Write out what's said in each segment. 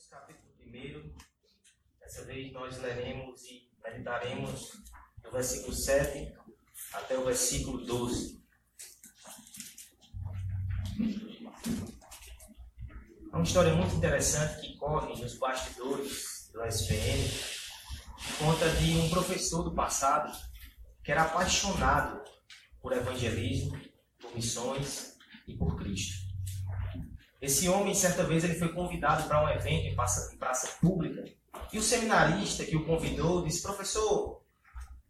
Efésios, capítulo 1. Dessa vez nós leremos e meditaremos do versículo 7 até o versículo 12. É uma história muito interessante que corre nos bastidores do SPN, conta de um professor do passado que era apaixonado por evangelismo, por missões e por Cristo. Esse homem, certa vez, ele foi convidado para um evento em praça, em praça pública. E o seminarista que o convidou disse: Professor,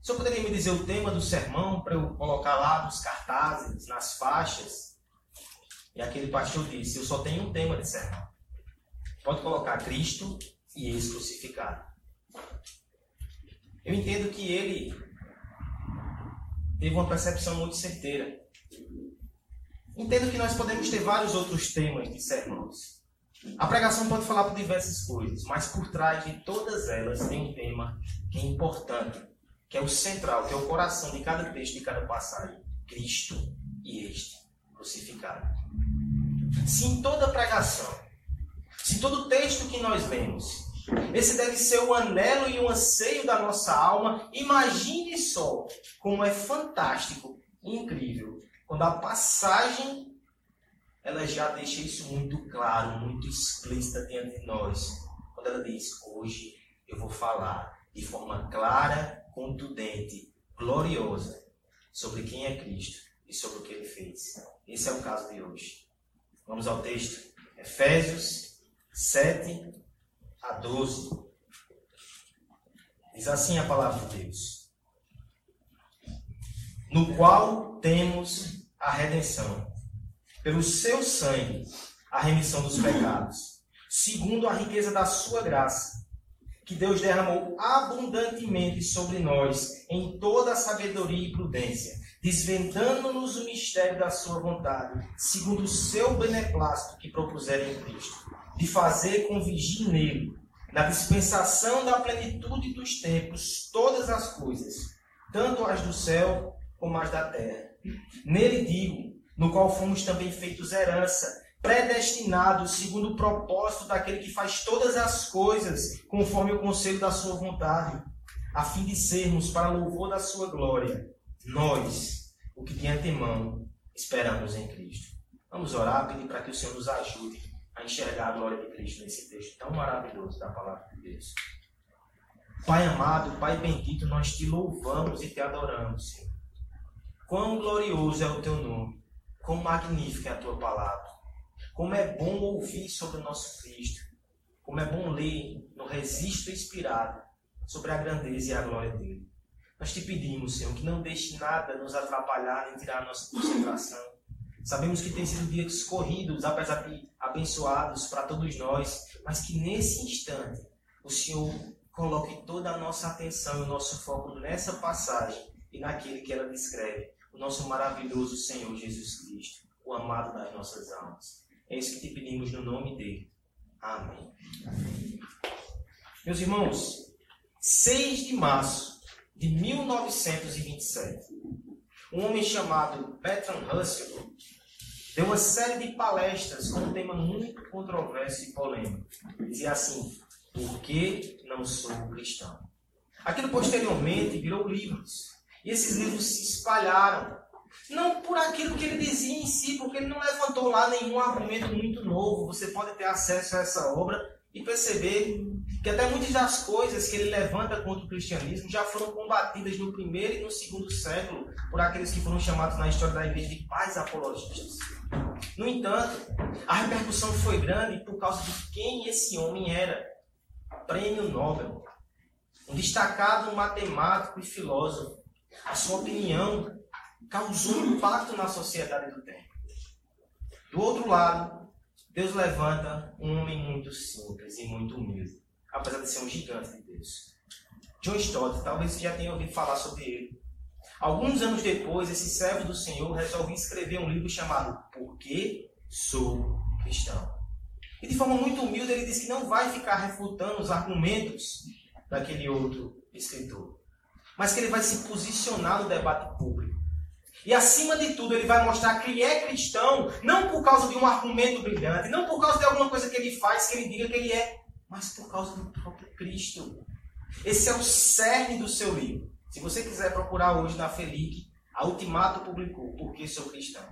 o senhor poderia me dizer o tema do sermão para eu colocar lá nos cartazes, nas faixas? E aquele pastor disse: Eu só tenho um tema de sermão. Pode colocar Cristo e ex crucificado. Eu entendo que ele teve uma percepção muito certeira. Entendo que nós podemos ter vários outros temas de sermões. A pregação pode falar por diversas coisas, mas por trás de todas elas tem um tema que é importante, que é o central, que é o coração de cada texto, de cada passagem: Cristo e este crucificado. Se em toda pregação, se todo texto que nós lemos, esse deve ser o anelo e o anseio da nossa alma, imagine só como é fantástico incrível quando a passagem ela já deixa isso muito claro, muito explícita diante de nós. Quando ela diz: Hoje eu vou falar de forma clara, contundente, gloriosa sobre quem é Cristo e sobre o que ele fez. Esse é o caso de hoje. Vamos ao texto. Efésios 7 a 12. Diz assim a palavra de Deus: No qual temos a redenção. Pelo seu sangue, a remissão dos pecados. Segundo a riqueza da sua graça, que Deus derramou abundantemente sobre nós em toda a sabedoria e prudência, desvendando-nos o mistério da sua vontade, segundo o seu beneplácito que propuseram em Cristo, de fazer convigir nele, na dispensação da plenitude dos tempos, todas as coisas, tanto as do céu como as da terra Nele digo, no qual fomos também feitos herança, predestinados segundo o propósito daquele que faz todas as coisas conforme o conselho da sua vontade, a fim de sermos para louvor da sua glória, nós, o que de antemão esperamos em Cristo. Vamos orar, pedir para que o Senhor nos ajude a enxergar a glória de Cristo nesse texto tão maravilhoso da palavra de Deus. Pai amado, Pai bendito, nós te louvamos e te adoramos, Senhor. Quão glorioso é o teu nome, quão magnífica é a tua palavra. Como é bom ouvir sobre o nosso Cristo. Como é bom ler no registro inspirado sobre a grandeza e a glória dele. Nós te pedimos, Senhor, que não deixe nada nos atrapalhar nem tirar nossa concentração. Sabemos que tem sido dias corridos, apesar de abençoados para todos nós, mas que nesse instante o Senhor coloque toda a nossa atenção e o nosso foco nessa passagem e naquele que ela descreve, o nosso maravilhoso Senhor Jesus Cristo, o amado das nossas almas. É isso que te pedimos no nome dele. Amém. Meus irmãos, 6 de março de 1927, um homem chamado Bertrand Russell deu uma série de palestras com um tema muito controverso e polêmico. Dizia assim: Por que não sou cristão? Aquilo posteriormente virou livros e esses livros se espalharam. Não por aquilo que ele dizia em si, porque ele não levantou lá nenhum argumento muito novo. Você pode ter acesso a essa obra e perceber que até muitas das coisas que ele levanta contra o cristianismo já foram combatidas no primeiro e no segundo século por aqueles que foram chamados na história da igreja de pais apologistas. No entanto, a repercussão foi grande por causa de quem esse homem era. Prêmio Nobel. Um destacado matemático e filósofo a sua opinião causou impacto na sociedade do tempo. Do outro lado, Deus levanta um homem muito simples e muito humilde, apesar de ser um gigante de Deus. John Stott, talvez você já tenha ouvido falar sobre ele. Alguns anos depois, esse servo do Senhor resolveu escrever um livro chamado Por que Sou Cristão? E de forma muito humilde, ele diz que não vai ficar refutando os argumentos daquele outro escritor mas que ele vai se posicionar no debate público. E acima de tudo, ele vai mostrar que ele é cristão, não por causa de um argumento brilhante, não por causa de alguma coisa que ele faz, que ele diga que ele é, mas por causa do próprio Cristo. Esse é o cerne do seu livro. Se você quiser procurar hoje na Felic, a Ultimato publicou Por que Sou Cristão.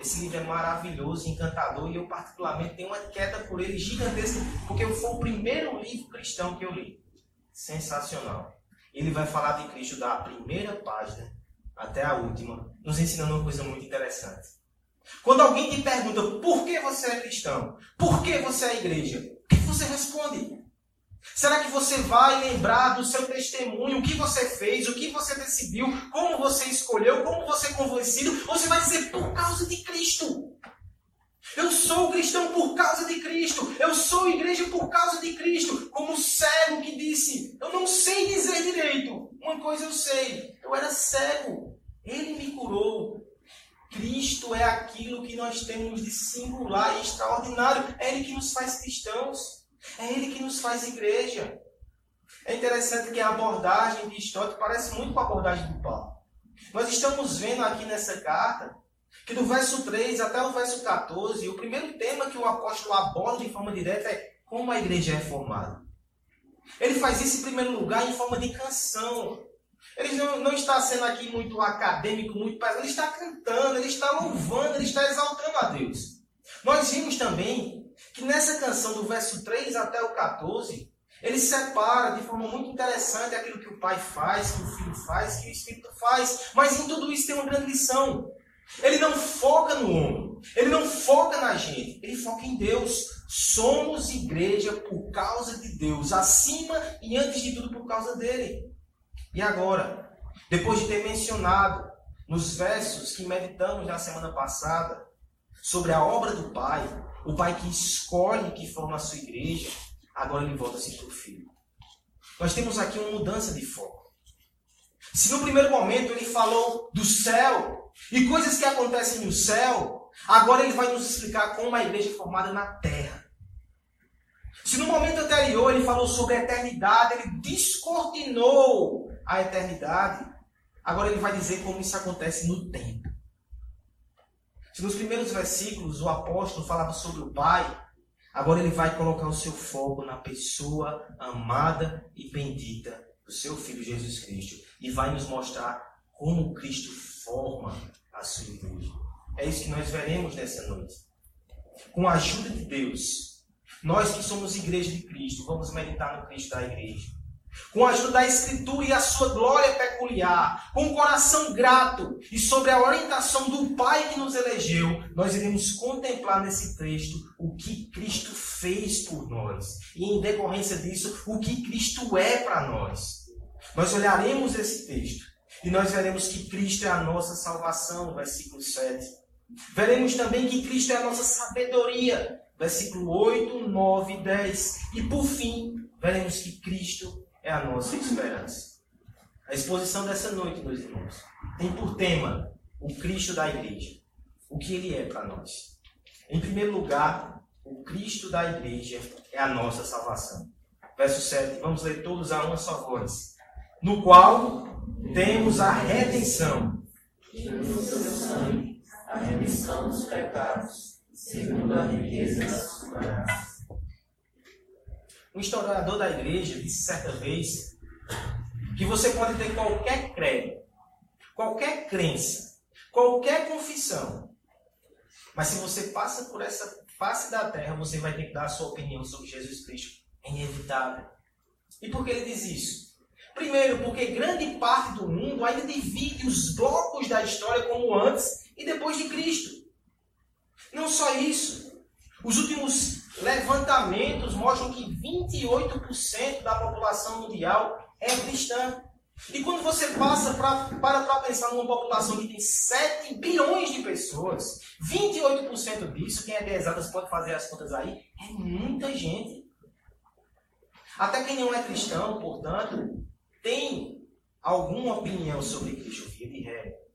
Esse livro é maravilhoso, encantador, e eu particularmente tenho uma queda por ele gigantesca, porque foi o primeiro livro cristão que eu li. Sensacional. Ele vai falar de Cristo da primeira página até a última, nos ensinando uma coisa muito interessante. Quando alguém te pergunta por que você é cristão, por que você é igreja, o que você responde? Será que você vai lembrar do seu testemunho, o que você fez, o que você decidiu, como você escolheu, como você é convencido? Ou você vai dizer por causa de Cristo? Eu sou cristão por causa de Cristo. Eu sou igreja por causa de Cristo. Como o cego que disse: Eu não sei dizer direito. Uma coisa eu sei: eu era cego. Ele me curou. Cristo é aquilo que nós temos de singular e extraordinário. É Ele que nos faz cristãos. É Ele que nos faz igreja. É interessante que a abordagem de Stott parece muito com a abordagem do Paulo. Nós estamos vendo aqui nessa carta que do verso 3 até o verso 14, o primeiro tema que o apóstolo aborda de forma direta é como a igreja é formada. Ele faz isso em primeiro lugar em forma de canção. Ele não, não está sendo aqui muito acadêmico, muito pesado. Ele está cantando, ele está louvando, ele está exaltando a Deus. Nós vimos também que nessa canção, do verso 3 até o 14, ele separa de forma muito interessante aquilo que o pai faz, que o filho faz, que o espírito faz. Mas em tudo isso tem uma grande lição. Ele não foca no homem, ele não foca na gente, ele foca em Deus. Somos igreja por causa de Deus, acima e antes de tudo por causa dele. E agora, depois de ter mencionado nos versos que meditamos na semana passada sobre a obra do Pai, o Pai que escolhe que forma a sua igreja, agora ele volta-se para o Filho. Nós temos aqui uma mudança de foco. Se no primeiro momento ele falou do céu e coisas que acontecem no céu, agora ele vai nos explicar como a igreja é formada na terra. Se no momento anterior ele falou sobre a eternidade, ele descortinou a eternidade, agora ele vai dizer como isso acontece no tempo. Se nos primeiros versículos o apóstolo falava sobre o Pai, agora ele vai colocar o seu foco na pessoa amada e bendita do seu Filho Jesus Cristo e vai nos mostrar como Cristo forma a sua igreja. É isso que nós veremos nessa noite. Com a ajuda de Deus, nós que somos igreja de Cristo, vamos meditar no Cristo da igreja. Com a ajuda da Escritura e a sua glória peculiar, com o coração grato e sobre a orientação do Pai que nos elegeu, nós iremos contemplar nesse texto o que Cristo fez por nós e, em decorrência disso, o que Cristo é para nós. Nós olharemos esse texto e nós veremos que Cristo é a nossa salvação, versículo 7. Veremos também que Cristo é a nossa sabedoria, versículo 8, 9 e 10. E por fim, veremos que Cristo é a nossa esperança. A exposição dessa noite, meus irmãos, tem por tema o Cristo da igreja. O que ele é para nós. Em primeiro lugar, o Cristo da igreja é a nossa salvação. Verso 7, vamos ler todos a uma só voz no qual temos a redenção. a remissão dos pecados, segundo a riqueza da sua graça. Um historiador da igreja disse certa vez que você pode ter qualquer credo, qualquer crença, qualquer confissão, mas se você passa por essa face da terra, você vai ter que dar a sua opinião sobre Jesus Cristo. É inevitável. E por que ele diz isso? Primeiro, porque grande parte do mundo ainda divide os blocos da história como antes e depois de Cristo. Não só isso. Os últimos levantamentos mostram que 28% da população mundial é cristã. E quando você passa pra, para para pensar numa população que tem 7 bilhões de pessoas, 28% disso, quem é de exatas pode fazer as contas aí, é muita gente. Até quem não é cristão, portanto, tem alguma opinião sobre Cristo, via de regra.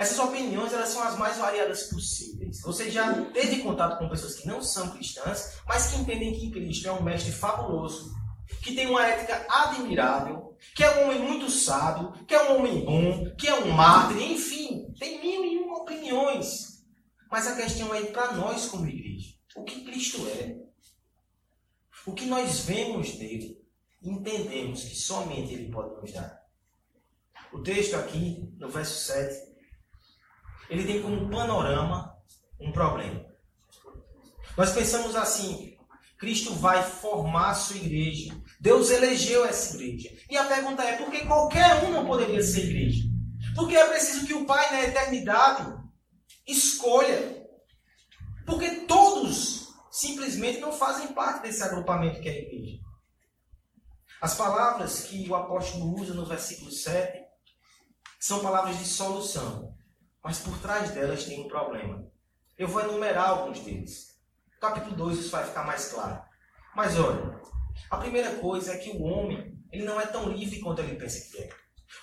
Essas opiniões elas são as mais variadas possíveis. Você já teve contato com pessoas que não são cristãs, mas que entendem que Cristo é um mestre fabuloso, que tem uma ética admirável, que é um homem muito sábio, que é um homem bom, que é um mártir, enfim, tem mil e uma opiniões. Mas a questão é para nós como igreja, o que Cristo é? O que nós vemos nele, entendemos que somente ele pode nos dar. O texto aqui, no verso 7, ele tem como panorama um problema. Nós pensamos assim: Cristo vai formar a sua igreja. Deus elegeu essa igreja. E a pergunta é: por que qualquer um não poderia ser igreja? Porque é preciso que o Pai, na eternidade, escolha. Porque todos simplesmente não fazem parte desse agrupamento que é a igreja. As palavras que o apóstolo usa no versículo 7 são palavras de solução. Mas por trás delas tem um problema. Eu vou enumerar alguns deles. No capítulo 2 isso vai ficar mais claro. Mas olha, a primeira coisa é que o homem ele não é tão livre quanto ele pensa que é.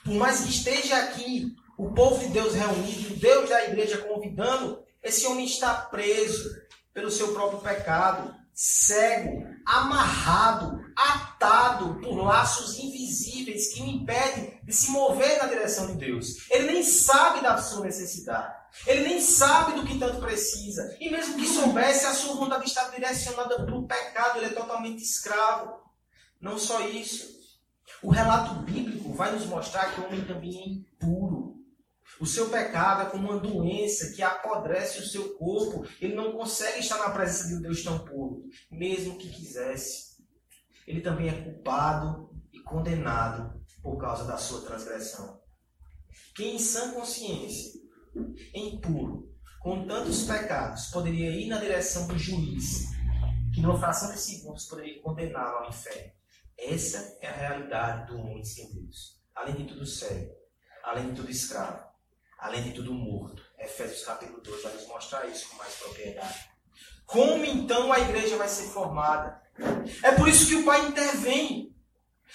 Por mais que esteja aqui o povo de Deus reunido, o Deus da igreja convidando, esse homem está preso pelo seu próprio pecado, cego, amarrado, atado por laços invisíveis que o impedem de se mover na direção de Deus. Ele nem sabe da sua necessidade. Ele nem sabe do que tanto precisa. E mesmo que soubesse, a sua vontade está direcionada para o pecado. Ele é totalmente escravo. Não só isso. O relato bíblico vai nos mostrar que o homem também é impuro. O seu pecado é como uma doença que apodrece o seu corpo. Ele não consegue estar na presença de um Deus tão puro, mesmo que quisesse. Ele também é culpado e condenado por causa da sua transgressão. Quem em sã consciência, impuro, com tantos pecados, poderia ir na direção do juiz, que numa fração de segundos poderia condená-lo ao inferno. Essa é a realidade do homem sem Deus. Além de tudo cego, além de tudo escravo além de tudo morto. Efésios capítulo 2 vai nos mostrar isso com mais propriedade. Como então a igreja vai ser formada? É por isso que o Pai intervém.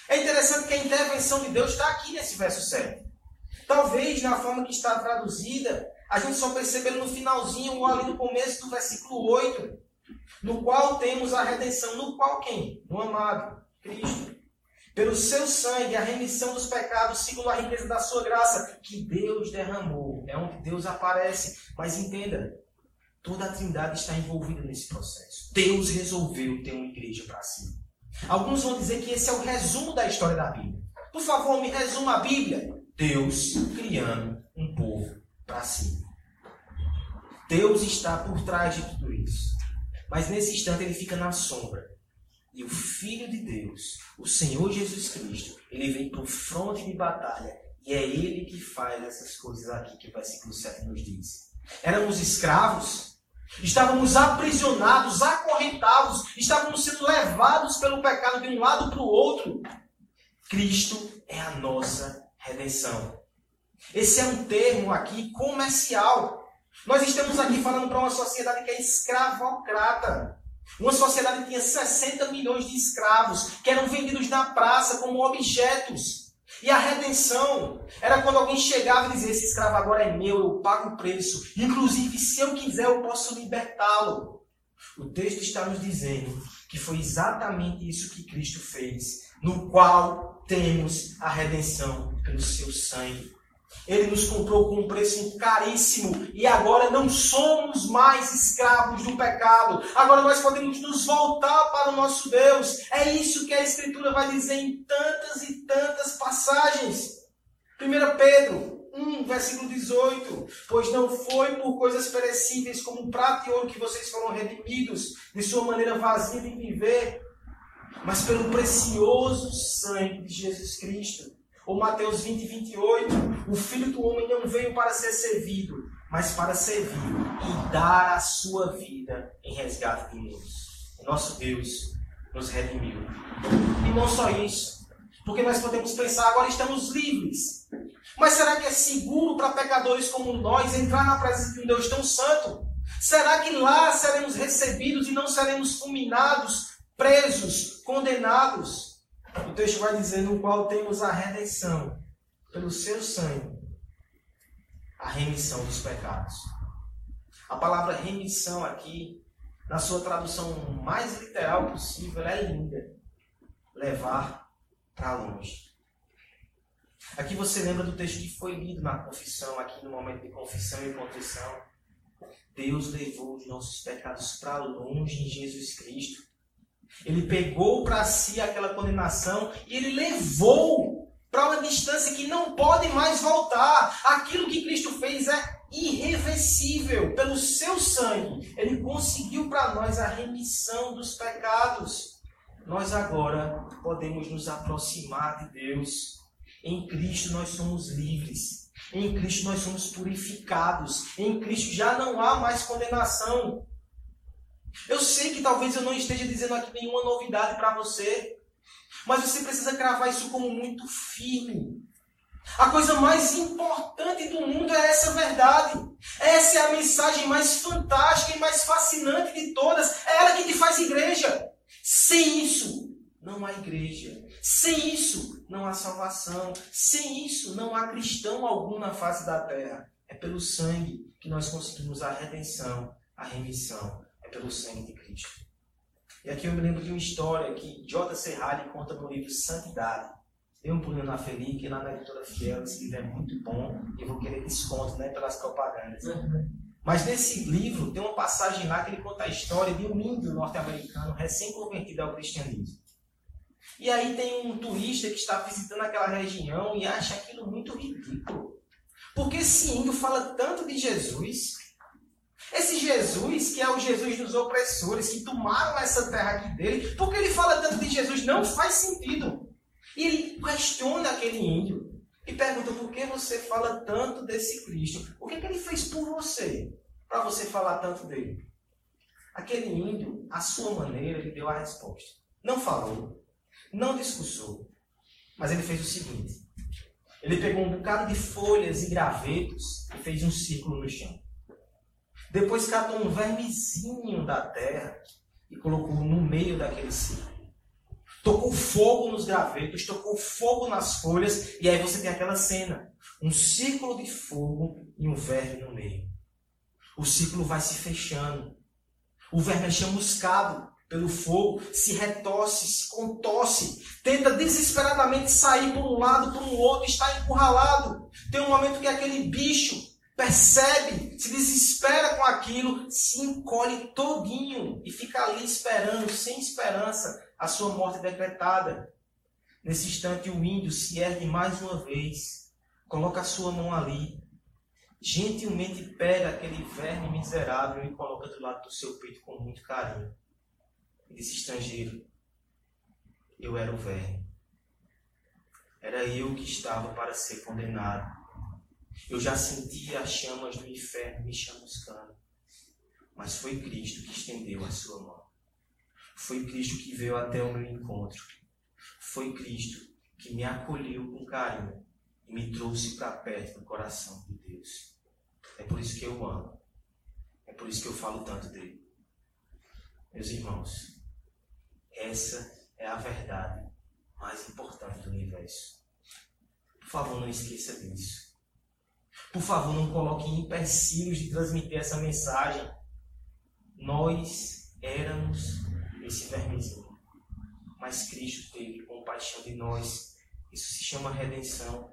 É interessante que a intervenção de Deus está aqui nesse verso 7. Talvez na forma que está traduzida, a gente só perceba no finalzinho ou ali no começo do versículo 8, no qual temos a redenção. No qual quem? No amado, Cristo pelo seu sangue, a remissão dos pecados, segundo a riqueza da sua graça, que Deus derramou. É onde Deus aparece. Mas entenda, toda a trindade está envolvida nesse processo. Deus resolveu ter uma igreja para si. Alguns vão dizer que esse é o resumo da história da Bíblia. Por favor, me resuma a Bíblia. Deus criando um povo para si. Deus está por trás de tudo isso. Mas nesse instante ele fica na sombra. E o Filho de Deus, o Senhor Jesus Cristo, ele vem para o fronte de batalha. E é ele que faz essas coisas aqui que o versículo 7 nos diz. Éramos escravos, estávamos aprisionados, acorrentados, estávamos sendo levados pelo pecado de um lado para o outro. Cristo é a nossa redenção. Esse é um termo aqui comercial. Nós estamos aqui falando para uma sociedade que é escravocrata. Uma sociedade que tinha 60 milhões de escravos que eram vendidos na praça como objetos. E a redenção era quando alguém chegava e dizia: Esse escravo agora é meu, eu pago o preço. Inclusive, se eu quiser, eu posso libertá-lo. O texto está nos dizendo que foi exatamente isso que Cristo fez, no qual temos a redenção pelo seu sangue. Ele nos comprou com um preço caríssimo e agora não somos mais escravos do pecado. Agora nós podemos nos voltar para o nosso Deus. É isso que a Escritura vai dizer em tantas e tantas passagens. 1 Pedro 1, versículo 18. Pois não foi por coisas perecíveis como prata e ouro que vocês foram redimidos de sua maneira vazia de viver, mas pelo precioso sangue de Jesus Cristo ou Mateus 20, 28. O filho do homem não veio para ser servido, mas para servir e dar a sua vida em resgate de muitos. O nosso Deus nos redimiu. E não só isso, porque nós podemos pensar, agora estamos livres. Mas será que é seguro para pecadores como nós entrar na presença de um Deus tão santo? Será que lá seremos recebidos e não seremos fulminados, presos, condenados? O texto vai dizer no qual temos a redenção pelo seu sangue, a remissão dos pecados. A palavra remissão aqui, na sua tradução mais literal possível, é linda. Levar para longe. Aqui você lembra do texto que foi lido na confissão, aqui no momento de confissão e contrição. Deus levou os nossos pecados para longe em Jesus Cristo. Ele pegou para si aquela condenação e ele levou para uma distância que não pode mais voltar. Aquilo que Cristo fez é irreversível. Pelo seu sangue, ele conseguiu para nós a remissão dos pecados. Nós agora podemos nos aproximar de Deus. Em Cristo nós somos livres. Em Cristo nós somos purificados. Em Cristo já não há mais condenação. Eu sei que talvez eu não esteja dizendo aqui nenhuma novidade para você, mas você precisa cravar isso como muito firme. A coisa mais importante do mundo é essa verdade. Essa é a mensagem mais fantástica e mais fascinante de todas. É ela que te faz igreja. Sem isso, não há igreja. Sem isso, não há salvação. Sem isso, não há cristão algum na face da terra. É pelo sangue que nós conseguimos a redenção, a remissão pelo sangue de Cristo. E aqui eu me lembro de uma história que J. Serralli conta no livro Santidade. Dê um pulinho na Felipe, lá na editora Fiel, esse livro é muito bom e vou querer desconto né, pelas propagandas. Uhum. Mas nesse livro tem uma passagem lá que ele conta a história de um índio norte-americano recém-convertido ao cristianismo. E aí tem um turista que está visitando aquela região e acha aquilo muito ridículo. Porque esse índio fala tanto de Jesus esse Jesus, que é o Jesus dos opressores, que tomaram essa terra aqui dele, porque ele fala tanto de Jesus, não faz sentido. E ele questiona aquele índio e pergunta por que você fala tanto desse Cristo? O que, é que ele fez por você, para você falar tanto dele? Aquele índio, à sua maneira, ele deu a resposta. Não falou, não discursou, mas ele fez o seguinte: ele pegou um bocado de folhas e gravetos e fez um círculo no chão. Depois catou um vermezinho da terra e colocou no meio daquele círculo. Tocou fogo nos gravetos, tocou fogo nas folhas, e aí você tem aquela cena: um círculo de fogo e um verme no meio. O círculo vai se fechando. O verme é chamuscado pelo fogo, se retorce, se contorce, tenta desesperadamente sair por um lado, por um outro, está encurralado. Tem um momento que aquele bicho percebe, se desespera com aquilo, se encolhe todinho e fica ali esperando, sem esperança, a sua morte decretada. Nesse instante, o índio se ergue mais uma vez, coloca a sua mão ali, gentilmente pega aquele verme miserável e coloca do lado do seu peito com muito carinho. E disse: Estrangeiro, eu era o verme. Era eu que estava para ser condenado eu já sentia as chamas do inferno me chamuscando. Mas foi Cristo que estendeu a sua mão. Foi Cristo que veio até o meu encontro. Foi Cristo que me acolheu com carinho e me trouxe para perto do coração de Deus. É por isso que eu amo. É por isso que eu falo tanto dele. Meus irmãos, essa é a verdade mais importante do universo. Por favor, não esqueça disso. Por favor, não coloque empecilhos de transmitir essa mensagem. Nós éramos esse vermezinho, mas Cristo teve compaixão de nós. Isso se chama redenção.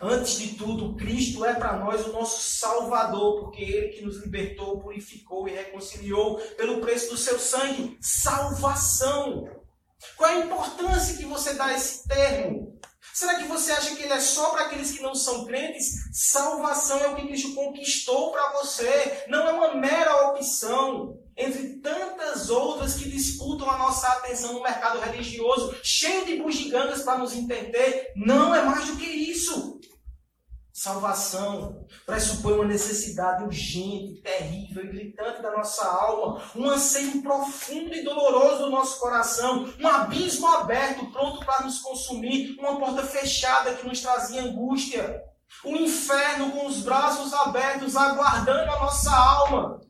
Antes de tudo, Cristo é para nós o nosso Salvador, porque Ele que nos libertou, purificou e reconciliou pelo preço do seu sangue. Salvação. Qual é a importância que você dá a esse termo? Será que você acha que ele é só para aqueles que não são crentes? Salvação é o que Cristo conquistou para você. Não é uma mera opção entre tantas outras que disputam a nossa atenção no mercado religioso, cheio de bugigangas para nos entender. Não é mais do que isso. Salvação pressupõe uma necessidade urgente, terrível e gritante da nossa alma, um anseio profundo e doloroso do nosso coração, um abismo aberto pronto para nos consumir, uma porta fechada que nos trazia angústia, um inferno com os braços abertos aguardando a nossa alma.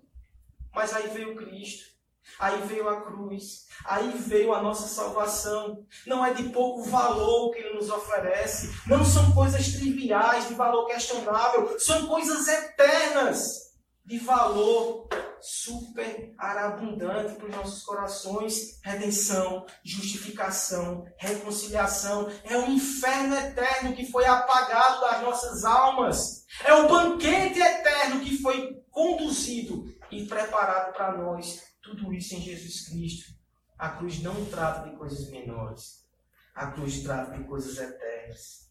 Mas aí veio Cristo Aí veio a cruz, aí veio a nossa salvação. Não é de pouco valor que ele nos oferece. Não são coisas triviais, de valor questionável. São coisas eternas, de valor super abundante para os nossos corações. Redenção, justificação, reconciliação. É o inferno eterno que foi apagado das nossas almas. É o banquete eterno que foi conduzido e preparado para nós tudo isso em Jesus Cristo. A cruz não trata de coisas menores. A cruz trata de coisas eternas.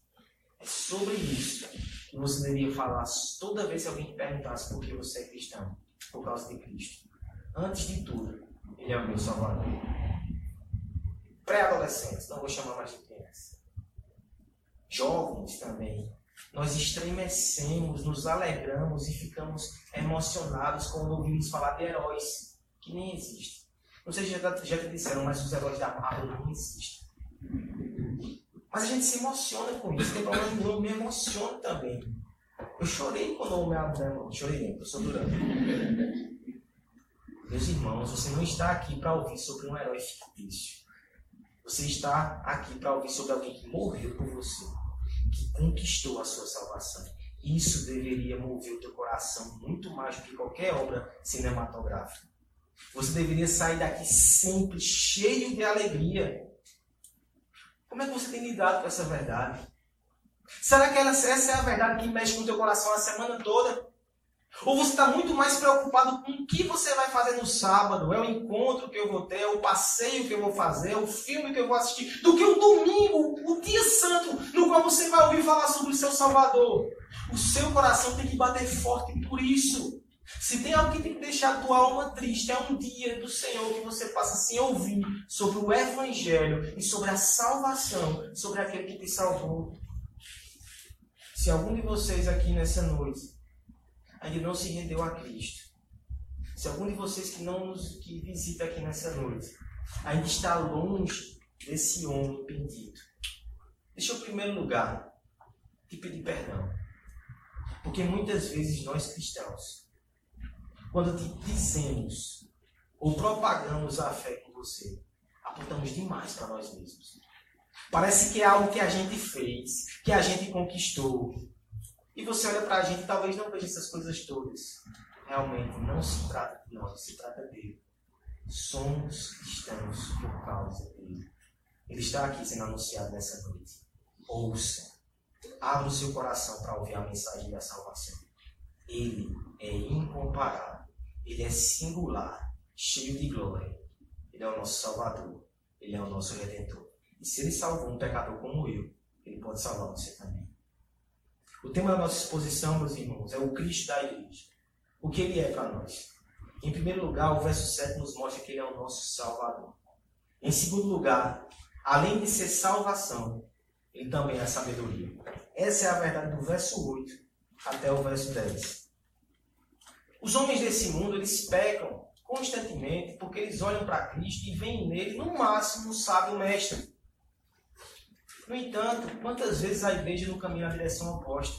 É sobre isso que você deveria falar toda vez que alguém te perguntasse por que você é cristão. Por causa de Cristo. Antes de tudo, Ele é o meu Salvador. Pré-adolescentes, não vou chamar mais de criança. Jovens também. Nós estremecemos, nos alegramos e ficamos emocionados quando ouvimos falar de heróis que nem sei se já, já te disseram, mas os heróis da Marvel não existem. Mas a gente se emociona com isso, tem problema nenhum, eu me emociono também. Eu chorei quando o meu irmão, chorei, eu sou durante. Meus irmãos, você não está aqui para ouvir sobre um herói fictício. Você está aqui para ouvir sobre alguém que morreu por você, que conquistou a sua salvação. Isso deveria mover o teu coração muito mais do que qualquer obra cinematográfica. Você deveria sair daqui sempre cheio de alegria. Como é que você tem lidado com essa verdade? Será que essa é a verdade que mexe com o teu coração a semana toda? Ou você está muito mais preocupado com o que você vai fazer no sábado? É o encontro que eu vou ter, é o passeio que eu vou fazer, é o filme que eu vou assistir, do que o domingo, o dia santo, no qual você vai ouvir falar sobre o seu Salvador. O seu coração tem que bater forte por isso. Se tem algo que tem que deixar a tua alma triste, é um dia do Senhor que você passa a ouvir sobre o Evangelho e sobre a salvação, sobre aquele que te salvou. Se algum de vocês aqui nessa noite ainda não se rendeu a Cristo, se algum de vocês que não nos que visita aqui nessa noite ainda está longe desse homem pedido, deixa eu, em primeiro lugar, te pedir perdão. Porque muitas vezes nós cristãos quando te dizemos ou propagamos a fé com você, apontamos demais para nós mesmos. Parece que é algo que a gente fez, que a gente conquistou. E você olha para a gente e talvez não veja essas coisas todas. Realmente não se trata de nós, se trata dele. Somos cristãos por causa dele. Ele está aqui sendo anunciado nessa noite. Ouça. Abra o seu coração para ouvir a mensagem da salvação. Ele é incomparável. Ele é singular, cheio de glória. Ele é o nosso Salvador. Ele é o nosso Redentor. E se ele salvou um pecador como eu, ele pode salvar você também. O tema da nossa exposição, meus irmãos, é o Cristo da igreja. O que ele é para nós? Em primeiro lugar, o verso 7 nos mostra que ele é o nosso Salvador. Em segundo lugar, além de ser salvação, ele também é sabedoria. Essa é a verdade do verso 8 até o verso 10. Os homens desse mundo, eles pecam constantemente porque eles olham para Cristo e veem nele, no máximo, um sábio mestre. No entanto, quantas vezes a igreja não caminha na direção oposta?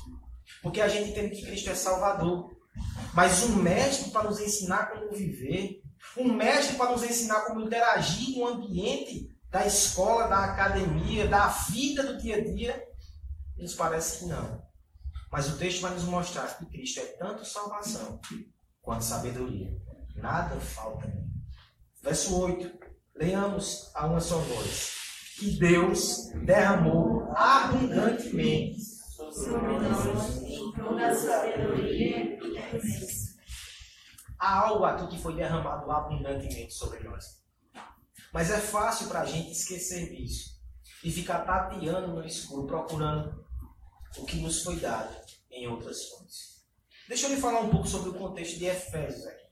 Porque a gente entende que Cristo é Salvador. Mas um mestre para nos ensinar como viver, um mestre para nos ensinar como interagir no ambiente da escola, da academia, da vida do dia a dia, nos parece que não. Mas o texto vai nos mostrar que Cristo é tanto salvação quanto sabedoria. Nada falta nele. Verso 8. Leamos a uma só voz. Que Deus derramou abundantemente sobre nós em toda a sabedoria e Há algo aqui que foi derramado abundantemente sobre nós. Mas é fácil para a gente esquecer disso e ficar tateando no escuro, procurando o que nos foi dado em outras fontes. Deixa eu lhe falar um pouco sobre o contexto de Efésios aqui.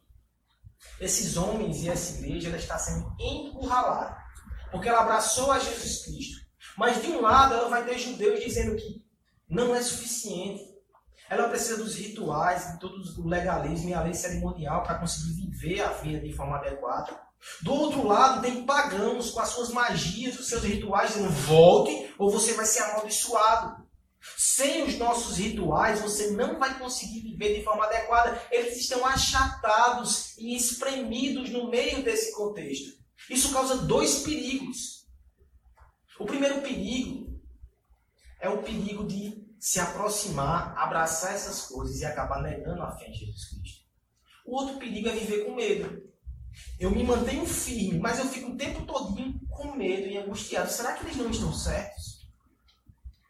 Esses homens e essa igreja ela está sendo encurralada, porque ela abraçou a Jesus Cristo. Mas de um lado ela vai ter judeus dizendo que não é suficiente. Ela precisa dos rituais, de todo o legalismo e a lei cerimonial para conseguir viver a vida de forma adequada. Do outro lado, tem pagãos com as suas magias, os seus rituais, dizendo: volte ou você vai ser amaldiçoado. Sem os nossos rituais, você não vai conseguir viver de forma adequada. Eles estão achatados e espremidos no meio desse contexto. Isso causa dois perigos. O primeiro perigo é o perigo de se aproximar, abraçar essas coisas e acabar negando a fé em Jesus Cristo. O outro perigo é viver com medo. Eu me mantenho firme, mas eu fico o tempo todinho com medo e angustiado. Será que eles não estão certos?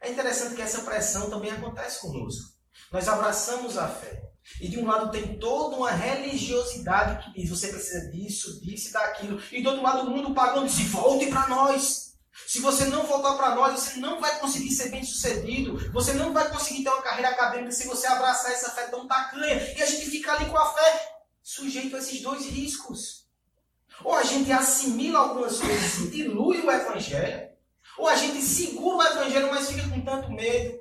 É interessante que essa pressão também acontece conosco. Nós abraçamos a fé. E de um lado tem toda uma religiosidade que diz você precisa disso, disso e daquilo. E do outro lado o mundo pagão diz volte para nós. Se você não voltar para nós, você não vai conseguir ser bem sucedido. Você não vai conseguir ter uma carreira acadêmica se você abraçar essa fé tão tacanha. E a gente fica ali com a fé sujeito a esses dois riscos. Ou a gente assimila algumas coisas e dilui o evangelho. Ou a gente segura o evangelho, mas fica com tanto medo.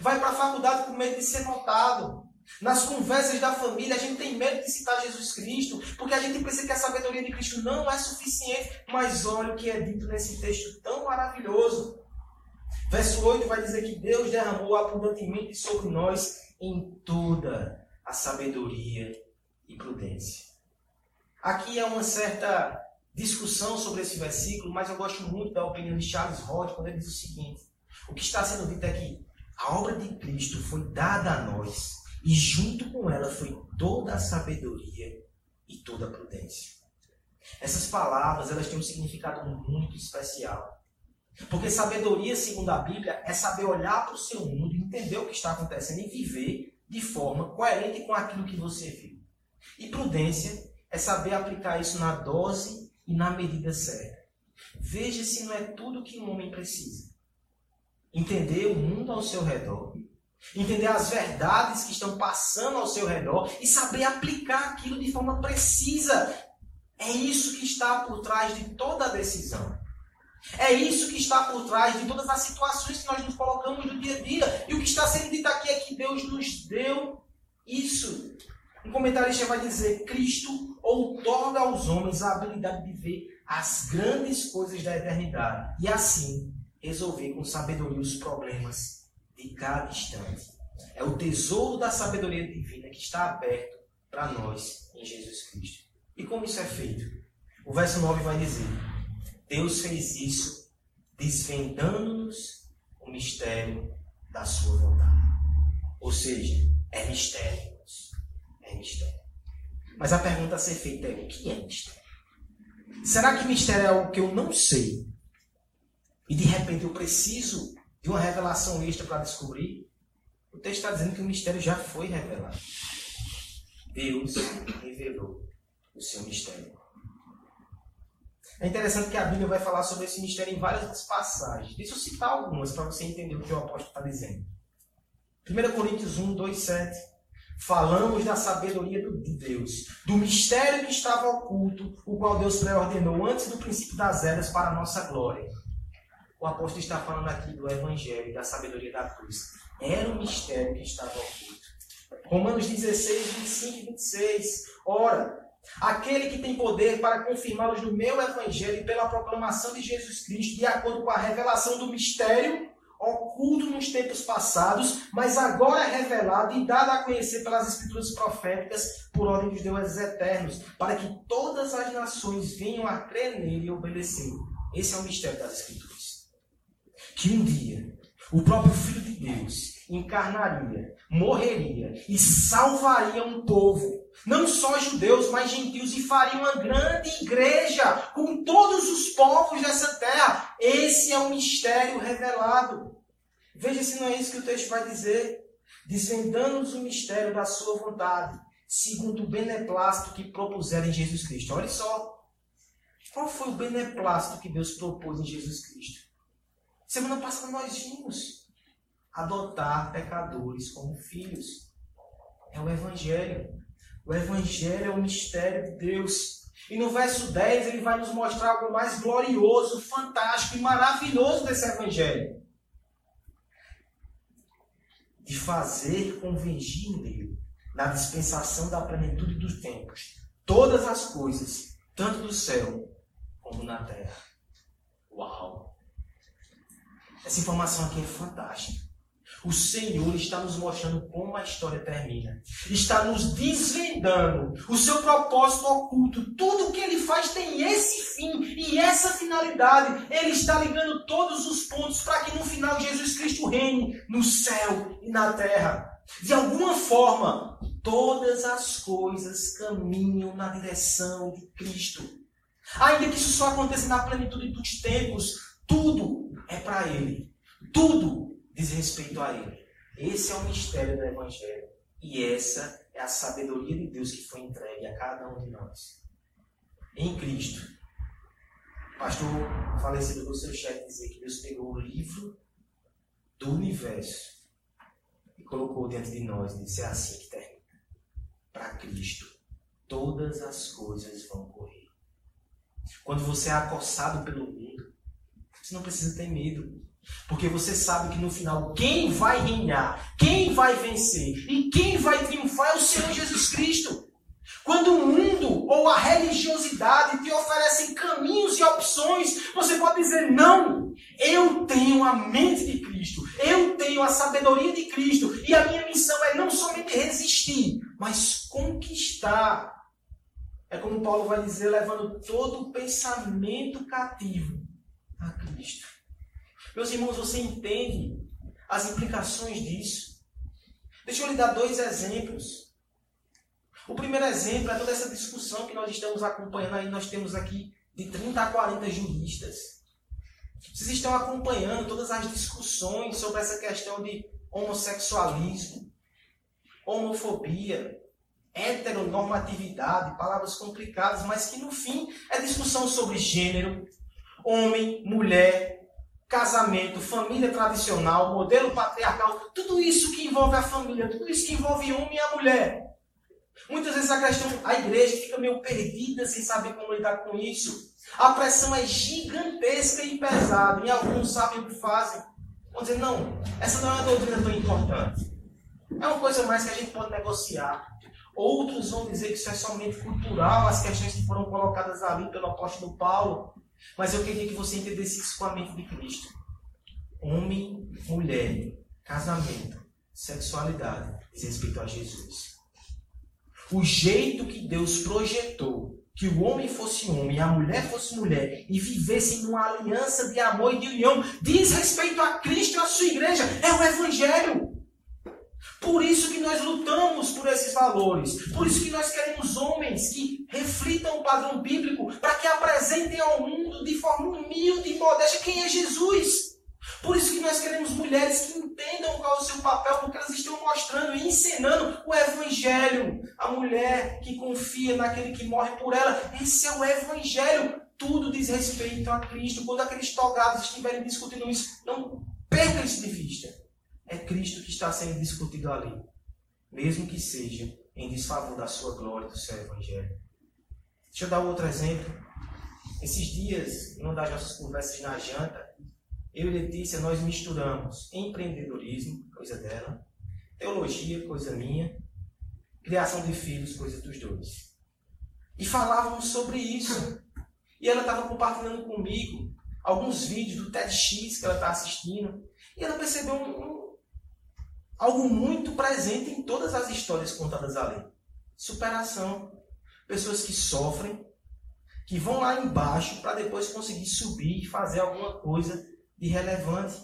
Vai para a faculdade com medo de ser notado. Nas conversas da família, a gente tem medo de citar Jesus Cristo, porque a gente pensa que a sabedoria de Cristo não é suficiente. Mas olha o que é dito nesse texto tão maravilhoso. Verso 8 vai dizer que Deus derramou abundantemente sobre nós em toda a sabedoria e prudência. Aqui é uma certa discussão sobre esse versículo, mas eu gosto muito da opinião de Charles Rod quando ele diz o seguinte: o que está sendo dito aqui, a obra de Cristo foi dada a nós e junto com ela foi toda a sabedoria e toda a prudência. Essas palavras elas têm um significado muito especial. Porque sabedoria, segundo a Bíblia, é saber olhar para o seu mundo, entender o que está acontecendo e viver de forma coerente com aquilo que você viu. E prudência é saber aplicar isso na dose e na medida certa. Veja se não é tudo que um homem precisa. Entender o mundo ao seu redor entender as verdades que estão passando ao seu redor e saber aplicar aquilo de forma precisa. É isso que está por trás de toda decisão. É isso que está por trás de todas as situações que nós nos colocamos no dia a dia. E o que está sendo dito aqui é que Deus nos deu isso. Um comentarista vai dizer: Cristo outorga aos homens a habilidade de ver as grandes coisas da eternidade e assim resolver com sabedoria os problemas de cada instante. É o tesouro da sabedoria divina que está aberto para nós em Jesus Cristo. E como isso é feito? O verso 9 vai dizer: Deus fez isso desvendando-nos o mistério da sua vontade. Ou seja, é mistério. Mistério. Mas a pergunta a ser feita é: o que é mistério? Será que mistério é algo que eu não sei? E de repente eu preciso de uma revelação extra para descobrir, o texto está dizendo que o mistério já foi revelado. Deus revelou o seu mistério. É interessante que a Bíblia vai falar sobre esse mistério em várias passagens. Deixa eu citar algumas para você entender o que o apóstolo está dizendo. 1 Coríntios 1, 2, 7. Falamos da sabedoria de Deus, do mistério que estava oculto, o qual Deus pré-ordenou antes do princípio das eras para a nossa glória o apóstolo está falando aqui do Evangelho, da sabedoria da cruz. Era um mistério que estava oculto. Romanos 16, 25 e 26. Ora, aquele que tem poder para confirmá-los no meu Evangelho pela proclamação de Jesus Cristo, de acordo com a revelação do mistério oculto nos tempos passados, mas agora é revelado e dado a conhecer pelas escrituras proféticas por ordem dos deuses eternos, para que todas as nações venham a crer nele e obedecer. Esse é o mistério das escrituras que um dia o próprio Filho de Deus encarnaria, morreria e salvaria um povo, não só judeus, mas gentios, e faria uma grande igreja com todos os povos dessa terra. Esse é o mistério revelado. Veja se não é isso que o texto vai dizer. Desvendando-nos o mistério da sua vontade, segundo o beneplácito que propuseram em Jesus Cristo. Olha só. Qual foi o beneplácito que Deus propôs em Jesus Cristo? Semana passada nós vimos adotar pecadores como filhos. É o Evangelho. O Evangelho é o mistério de Deus. E no verso 10 ele vai nos mostrar algo mais glorioso, fantástico e maravilhoso desse Evangelho. De fazer convergir nele, na dispensação da plenitude dos tempos, todas as coisas, tanto do céu como na terra. Uau! Essa informação aqui é fantástica. O Senhor está nos mostrando como a história termina. Está nos desvendando o seu propósito oculto. Tudo que ele faz tem esse fim e essa finalidade. Ele está ligando todos os pontos para que no final Jesus Cristo reine no céu e na terra. De alguma forma, todas as coisas caminham na direção de Cristo. Ainda que isso só aconteça na plenitude dos tempos, tudo é para Ele. Tudo diz respeito a Ele. Esse é o mistério do Evangelho. E essa é a sabedoria de Deus que foi entregue a cada um de nós. Em Cristo. O pastor falecido do seu chefe dizer que Deus pegou o livro do universo e colocou dentro de nós disse: é assim que termina. Para Cristo, todas as coisas vão correr. Quando você é acossado pelo mundo, você não precisa ter medo. Porque você sabe que no final quem vai reinar, quem vai vencer e quem vai triunfar é o Senhor Jesus Cristo. Quando o mundo ou a religiosidade te oferecem caminhos e opções, você pode dizer: não, eu tenho a mente de Cristo, eu tenho a sabedoria de Cristo, e a minha missão é não somente resistir, mas conquistar. É como Paulo vai dizer, levando todo o pensamento cativo a Cristo. Meus irmãos, você entende as implicações disso? Deixa eu lhe dar dois exemplos. O primeiro exemplo é toda essa discussão que nós estamos acompanhando aí. Nós temos aqui de 30 a 40 juristas. Vocês estão acompanhando todas as discussões sobre essa questão de homossexualismo, homofobia, heteronormatividade, palavras complicadas, mas que no fim é discussão sobre gênero, homem, mulher, casamento, família tradicional, modelo patriarcal, tudo isso que envolve a família, tudo isso que envolve o homem e a mulher. Muitas vezes a questão, a igreja fica meio perdida sem saber como lidar com isso. A pressão é gigantesca e pesada, e alguns sabem o que fazem. Vão dizer, não, essa não é uma doutrina tão importante. É uma coisa mais que a gente pode negociar. Outros vão dizer que isso é somente cultural, as questões que foram colocadas ali pelo apóstolo Paulo. Mas eu queria que você entendesse isso com a mente de Cristo. Homem, mulher, casamento, sexualidade, diz respeito a Jesus. O jeito que Deus projetou que o homem fosse homem a mulher fosse mulher e vivessem numa aliança de amor e de união diz respeito a Cristo e a sua igreja. É o Evangelho. Por isso que nós lutamos por esses valores. Por isso que nós queremos homens que reflitam o padrão bíblico para que apresentem ao mundo de forma humilde e modesta quem é Jesus. Por isso que nós queremos mulheres que entendam qual é o seu papel, porque elas estão mostrando e ensinando o Evangelho. A mulher que confia naquele que morre por ela. Esse é o Evangelho. Tudo diz respeito a Cristo. Quando aqueles togados estiverem discutindo isso, não perca isso de vista é Cristo que está sendo discutido ali, mesmo que seja em desfavor da sua glória, do seu evangelho. Deixa eu dar outro exemplo. Esses dias, em uma das nossas conversas na janta, eu e Letícia, nós misturamos empreendedorismo, coisa dela, teologia, coisa minha, criação de filhos, coisa dos dois. E falávamos sobre isso. E ela estava compartilhando comigo alguns vídeos do TEDx que ela está assistindo. E ela percebeu um, um, algo muito presente em todas as histórias contadas ali. Superação. Pessoas que sofrem, que vão lá embaixo para depois conseguir subir e fazer alguma coisa de relevante.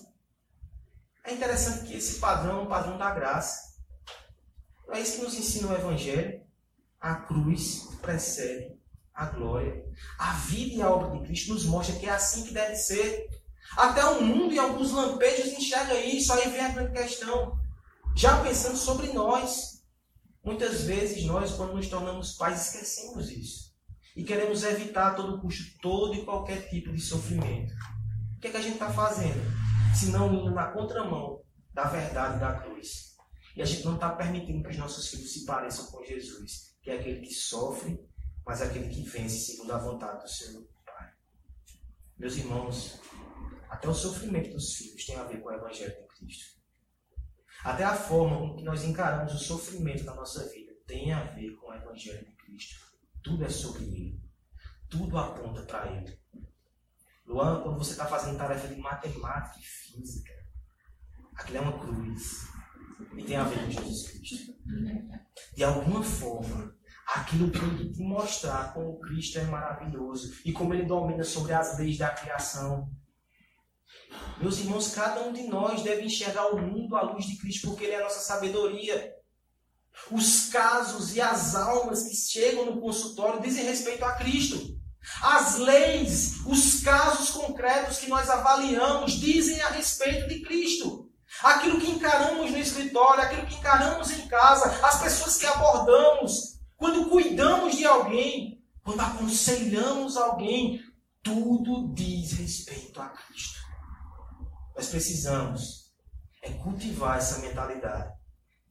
É interessante que esse padrão é um padrão da graça. É isso que nos ensina o Evangelho. A cruz precede a glória. A vida e a obra de Cristo nos mostra que é assim que deve ser. Até o mundo e alguns lampejos enxergam isso. Aí vem a grande questão. Já pensando sobre nós. Muitas vezes nós, quando nos tornamos pais, esquecemos isso. E queremos evitar a todo custo todo e qualquer tipo de sofrimento. O que, é que a gente está fazendo? Se não indo na contramão da verdade da cruz. E a gente não está permitindo que os nossos filhos se pareçam com Jesus, que é aquele que sofre, mas é aquele que vence segundo a vontade do seu Pai. Meus irmãos, até o sofrimento dos filhos tem a ver com o Evangelho de Cristo. Até a forma com que nós encaramos o sofrimento da nossa vida tem a ver com o Evangelho de Cristo. Tudo é sobre Ele. Tudo aponta para Ele. Luan, quando você está fazendo tarefa de matemática e física, aquilo é uma cruz. E tem a ver com Jesus Cristo. De alguma forma, aquilo tem te mostrar como Cristo é maravilhoso e como Ele domina sobre as leis da criação. Meus irmãos, cada um de nós deve enxergar o mundo à luz de Cristo, porque Ele é a nossa sabedoria. Os casos e as almas que chegam no consultório dizem respeito a Cristo. As leis, os casos concretos que nós avaliamos dizem a respeito de Cristo. aquilo que encaramos no escritório, aquilo que encaramos em casa, as pessoas que abordamos, quando cuidamos de alguém, quando aconselhamos alguém, tudo diz respeito a Cristo. Nós precisamos é cultivar essa mentalidade.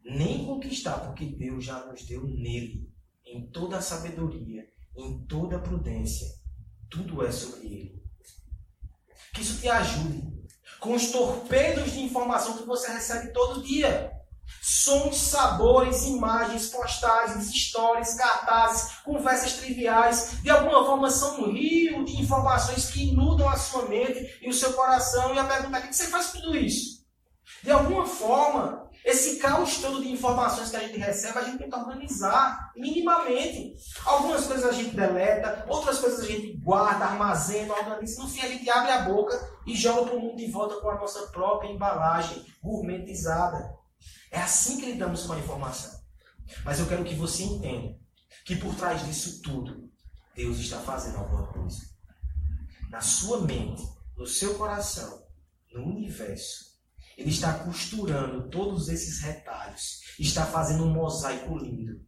Nem conquistar, porque Deus já nos deu nele, em toda a sabedoria, em toda a prudência. Tudo é sobre ele. Que isso te ajude com os torpedos de informação que você recebe todo dia. Sons, sabores, imagens, postagens, histórias, cartazes, conversas triviais, de alguma forma são um rio de informações que inundam a sua mente e o seu coração. E a pergunta é: o que você faz com tudo isso? De alguma forma, esse caos todo de informações que a gente recebe, a gente tenta organizar minimamente. Algumas coisas a gente deleta, outras coisas a gente guarda, armazena, organiza. No fim, a gente abre a boca e joga para o mundo de volta com a nossa própria embalagem gourmetizada. É assim que lidamos com a informação. Mas eu quero que você entenda que por trás disso tudo, Deus está fazendo alguma coisa. Na sua mente, no seu coração, no universo, ele está costurando todos esses retalhos, está fazendo um mosaico lindo.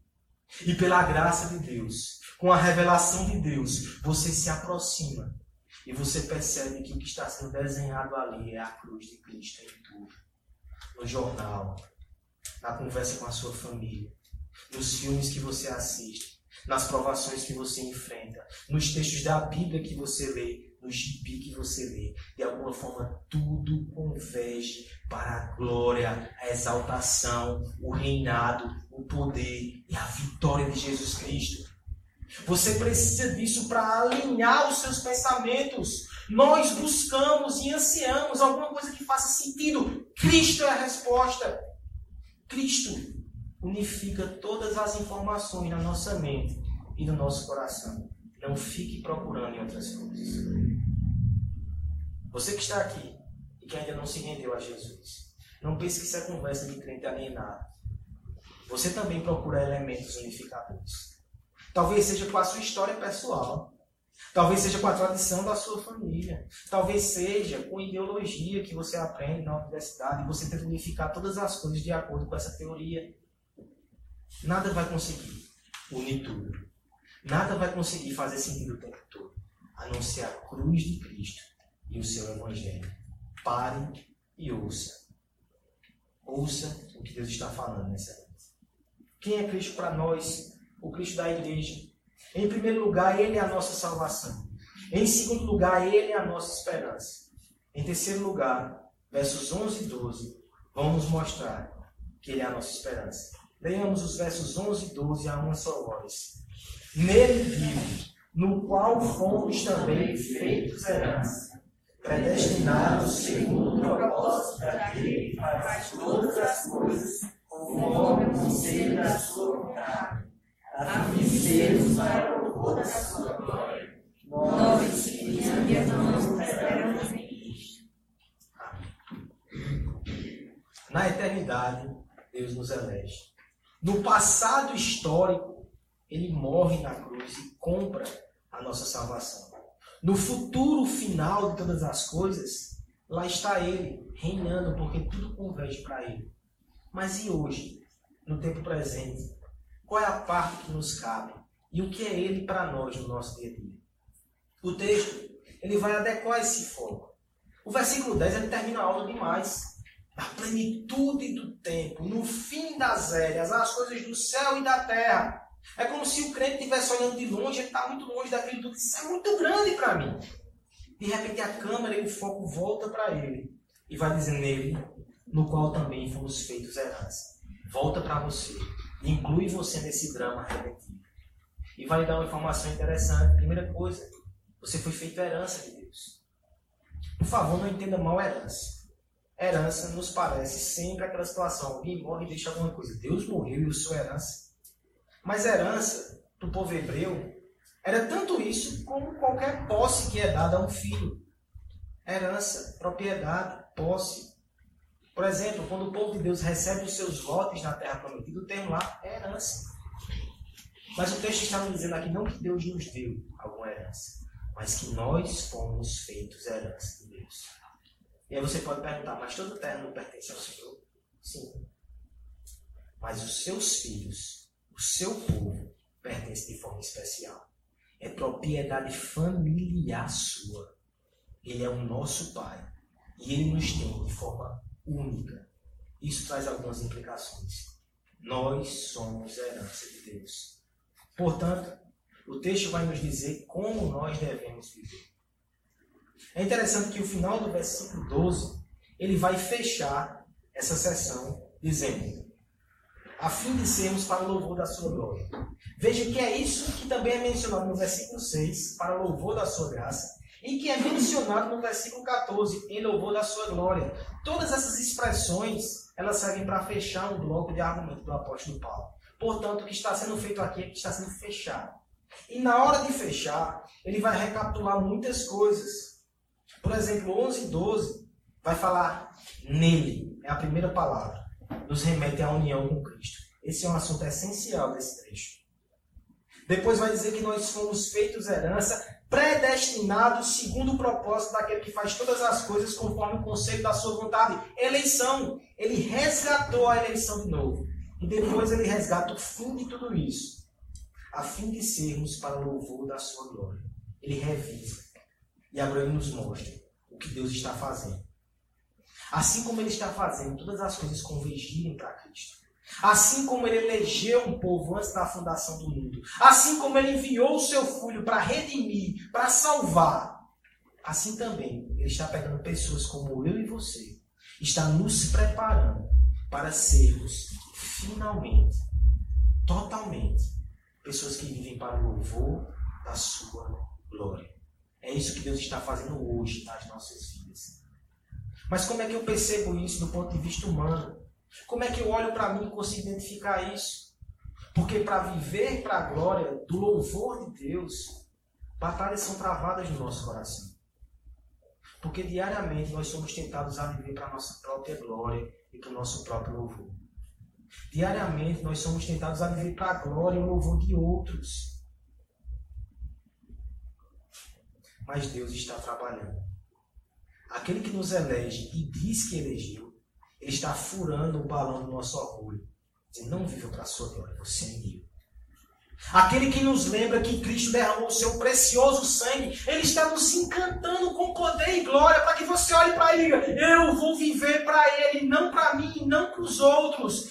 E pela graça de Deus, com a revelação de Deus, você se aproxima e você percebe que o que está sendo desenhado ali é a cruz de Cristo em tudo. No jornal, na conversa com a sua família, nos filmes que você assiste, nas provações que você enfrenta, nos textos da Bíblia que você lê, no gibi que você lê, de alguma forma tudo converge para a glória, a exaltação, o reinado, o poder e a vitória de Jesus Cristo. Você precisa disso para alinhar os seus pensamentos. Nós buscamos e ansiamos alguma coisa que faça sentido. Cristo é a resposta. Cristo unifica todas as informações na nossa mente e no nosso coração. Não fique procurando em outras coisas. Você que está aqui e que ainda não se rendeu a Jesus, não pense que isso é conversa de crente alienado. Você também procura elementos unificadores. Talvez seja com a sua história pessoal. Talvez seja com a tradição da sua família. Talvez seja com ideologia que você aprende na universidade e você tenta unificar todas as coisas de acordo com essa teoria. Nada vai conseguir unir tudo. Nada vai conseguir fazer sentido o tempo todo, a não ser a cruz de Cristo e o seu Evangelho. Pare e ouça. Ouça o que Deus está falando nessa noite. Quem é Cristo para nós? O Cristo da igreja. Em primeiro lugar, Ele é a nossa salvação. Em segundo lugar, Ele é a nossa esperança. Em terceiro lugar, versos 11 e 12 vão nos mostrar que Ele é a nossa esperança. Leiamos os versos 11 e 12 a uma só voz. Nele vivo, no qual fomos também feitos herança, predestinados segundo o propósito daquele que faz todas as coisas conforme o conselho da sua vontade, a fim de sermos para o louvor da sua glória. Nós que não esperamos em Cristo. Na eternidade, Deus nos elege. No passado histórico, ele morre na cruz e compra a nossa salvação. No futuro final de todas as coisas, lá está ele, reinando, porque tudo converge para ele. Mas e hoje, no tempo presente, qual é a parte que nos cabe? E o que é ele para nós no nosso dia a dia? O texto, ele vai adequar esse foco. O versículo 10 ele termina alto demais. A plenitude do tempo, no fim das eras, as coisas do céu e da terra é como se o crente estivesse olhando de longe, ele está muito longe daquilo tudo. Isso é muito grande para mim. De repente a câmera e o foco volta para ele e vai dizer nele, no qual também fomos feitos herança. Volta para você. Inclui você nesse drama redentivo. E vai dar uma informação interessante. Primeira coisa, você foi feito herança de Deus. Por favor, não entenda mal herança. Herança nos parece sempre aquela situação: alguém morre e deixa alguma coisa. Deus morreu e eu sou herança. Mas herança, para o povo hebreu, era tanto isso como qualquer posse que é dada a um filho. Herança, propriedade, posse. Por exemplo, quando o povo de Deus recebe os seus votos na terra prometida, o termo lá é herança. Mas o texto está nos dizendo aqui não que Deus nos deu alguma herança, mas que nós fomos feitos herança de Deus. E aí você pode perguntar, mas toda terra não pertence ao Senhor? Sim. Mas os seus filhos, o seu povo, pertence de forma especial. É propriedade familiar sua. Ele é o nosso Pai. E ele nos tem de forma única. Isso traz algumas implicações. Nós somos herança de Deus. Portanto, o texto vai nos dizer como nós devemos viver. É interessante que o final do versículo 12, ele vai fechar essa sessão dizendo: a fim de sermos para o louvor da sua glória. Veja que é isso que também é mencionado no versículo 6, para o louvor da sua graça, e que é mencionado no versículo 14, em louvor da sua glória. Todas essas expressões, elas servem para fechar um bloco de argumento do apóstolo Paulo. Portanto, o que está sendo feito aqui é que está sendo fechado. E na hora de fechar, ele vai recapitular muitas coisas. Por exemplo, 11 e 12 vai falar nele, é a primeira palavra. Nos remete à união com Cristo. Esse é um assunto essencial desse trecho. Depois vai dizer que nós fomos feitos herança predestinados segundo o propósito daquele que faz todas as coisas conforme o conselho da sua vontade. Eleição. Ele resgatou a eleição de novo. E depois ele resgata o fim de tudo isso, a fim de sermos para o louvor da sua glória. Ele revisa. E agora ele nos mostra o que Deus está fazendo. Assim como ele está fazendo todas as coisas convergirem para Cristo. Assim como ele elegeu um povo antes da fundação do mundo, assim como ele enviou o seu filho para redimir, para salvar, assim também ele está pegando pessoas como eu e você, está nos preparando para sermos finalmente, totalmente, pessoas que vivem para o louvor da sua glória. É isso que Deus está fazendo hoje nas nossas vidas. Mas como é que eu percebo isso do ponto de vista humano? Como é que eu olho para mim e consigo identificar isso? Porque para viver para a glória do louvor de Deus, batalhas são travadas no nosso coração. Porque diariamente nós somos tentados a viver para a nossa própria glória e para o nosso próprio louvor. Diariamente nós somos tentados a viver para a glória e o louvor de outros. Mas Deus está trabalhando. Aquele que nos elege e diz que elegeu, ele está furando o balão do nosso orgulho. Dizendo, não viva para a sua glória, você é meu. Aquele que nos lembra que Cristo derramou o seu precioso sangue, ele está nos encantando com poder e glória para que você olhe para ele Eu vou viver para ele, não para mim, não para os outros.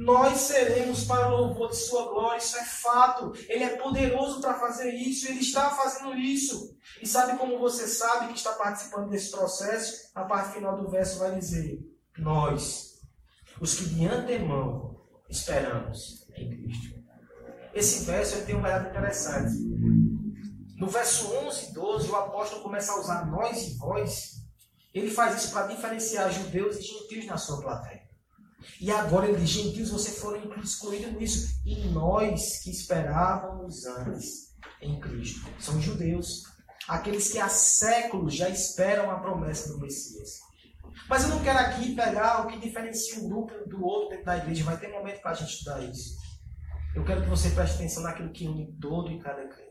Nós seremos para o louvor de Sua glória, isso é fato. Ele é poderoso para fazer isso, Ele está fazendo isso. E sabe como você sabe que está participando desse processo? A parte final do verso vai dizer: Nós, os que de antemão esperamos em Cristo. Esse verso tem um verdade interessante. No verso 11 e 12, o apóstolo começa a usar nós e vós. Ele faz isso para diferenciar judeus e gentios na sua plateia. E agora ele diz: gentios, vocês foram excluídos nisso. E nós que esperávamos antes em Cristo são judeus. Aqueles que há séculos já esperam a promessa do Messias. Mas eu não quero aqui pegar o que diferencia um grupo do outro dentro da igreja. Vai ter momento para a gente estudar isso. Eu quero que você preste atenção naquilo que une todo e cada crente.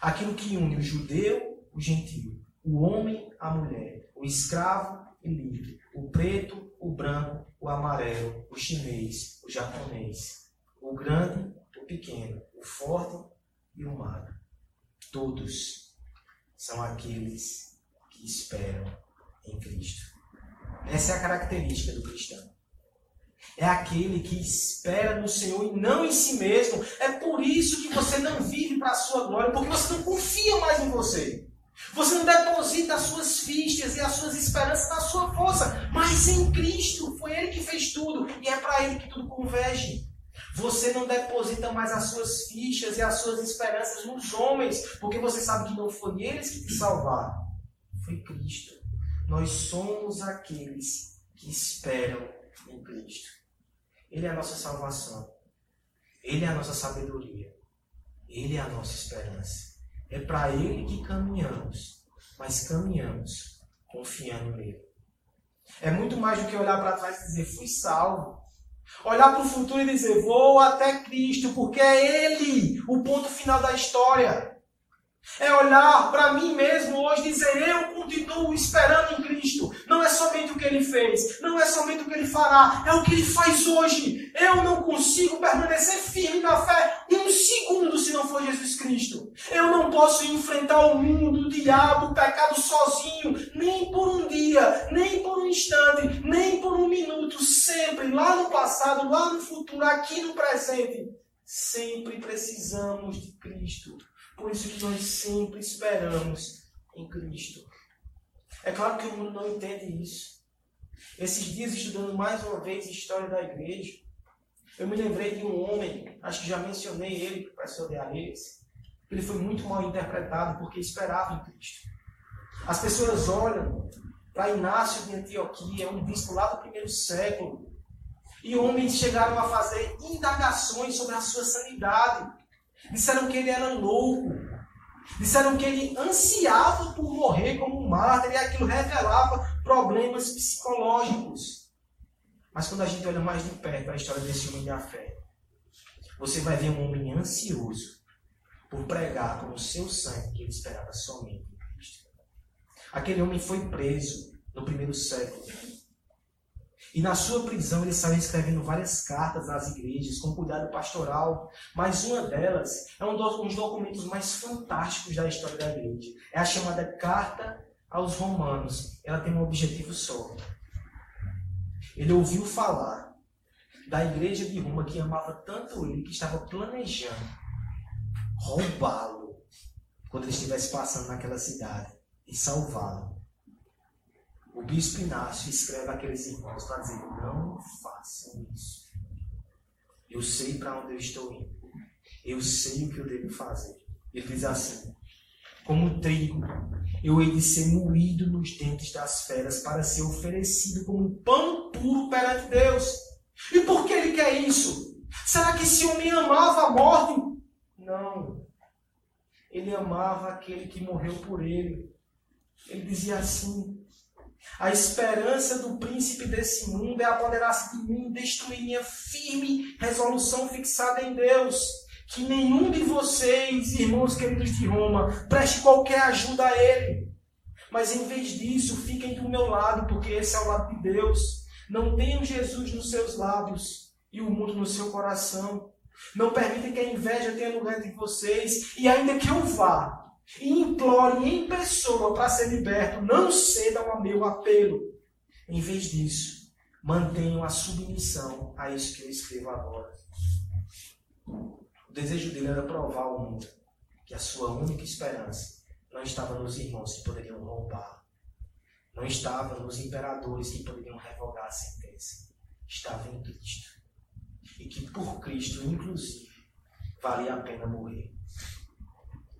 Aquilo que une o judeu, o gentio, o homem, a mulher, o escravo e livre, o preto, o branco, o amarelo, o chinês, o japonês, o grande, o pequeno, o forte e o magro. Todos são aqueles que esperam em Cristo. Essa é a característica do cristão. É aquele que espera no Senhor e não em si mesmo. É por isso que você não vive para a sua glória, porque você não confia mais em você. Você não deposita as suas fichas e as suas esperanças na sua força, mas em Cristo. Foi Ele que fez tudo e é para Ele que tudo converge. Você não deposita mais as suas fichas e as suas esperanças nos homens, porque você sabe que não foi eles que te salvaram, foi Cristo. Nós somos aqueles que esperam em Cristo. Ele é a nossa salvação. Ele é a nossa sabedoria. Ele é a nossa esperança. É para Ele que caminhamos, mas caminhamos confiando nele. É muito mais do que olhar para trás e dizer, fui salvo. Olhar para o futuro e dizer, vou até Cristo, porque é Ele o ponto final da história. É olhar para mim mesmo hoje e dizer, eu continuo esperando em Cristo. Não é somente o que ele fez, não é somente o que ele fará, é o que ele faz hoje. Eu não consigo permanecer firme na fé um segundo se não for Jesus Cristo. Eu não posso enfrentar o mundo, o diabo, o pecado sozinho, nem por um dia, nem por um instante, nem por um minuto, sempre, lá no passado, lá no futuro, aqui no presente. Sempre precisamos de Cristo. Por isso que nós sempre esperamos em Cristo. É claro que o mundo não entende isso. Esses dias, estudando mais uma vez a história da igreja, eu me lembrei de um homem, acho que já mencionei ele, professor de Arreis. Ele foi muito mal interpretado porque esperava em Cristo. As pessoas olham para Inácio de Antioquia, um bispo lá do primeiro século, e homens chegaram a fazer indagações sobre a sua sanidade. Disseram que ele era louco. Disseram que ele ansiava por morrer como um mártir e aquilo revelava problemas psicológicos. Mas quando a gente olha mais de perto a história desse homem da fé, você vai ver um homem ansioso por pregar com o seu sangue que ele esperava somente em Cristo. Aquele homem foi preso no primeiro século. E na sua prisão ele saiu escrevendo várias cartas às igrejas com cuidado pastoral, mas uma delas é um dos documentos mais fantásticos da história da igreja. É a chamada Carta aos Romanos. Ela tem um objetivo só. Ele ouviu falar da igreja de Roma que amava tanto ele que estava planejando roubá-lo quando ele estivesse passando naquela cidade e salvá-lo. O bispo Inácio escreve aqueles irmãos para dizer: não façam isso. Eu sei para onde eu estou indo. Eu sei o que eu devo fazer. Ele diz assim: como trigo, eu hei de ser moído nos dentes das feras para ser oferecido como pano puro perante Deus. E por que ele quer isso? Será que esse homem amava a morte? Não. Ele amava aquele que morreu por ele. Ele dizia assim: a esperança do príncipe desse mundo é apoderar-se de mim, destruir minha firme resolução fixada em Deus. Que nenhum de vocês, irmãos queridos de Roma, preste qualquer ajuda a ele. Mas em vez disso, fiquem do meu lado, porque esse é o lado de Deus. Não tenham Jesus nos seus lábios e o mundo no seu coração. Não permitem que a inveja tenha lugar entre vocês. E ainda que eu vá, e implore em pessoa para ser liberto, não cedam ao meu apelo. Em vez disso, mantenham a submissão a isso que eu escrevo agora. O desejo dele era provar ao mundo que a sua única esperança não estava nos irmãos que poderiam roubar, não estava nos imperadores que poderiam revogar a sentença, estava em Cristo. E que por Cristo, inclusive, valia a pena morrer.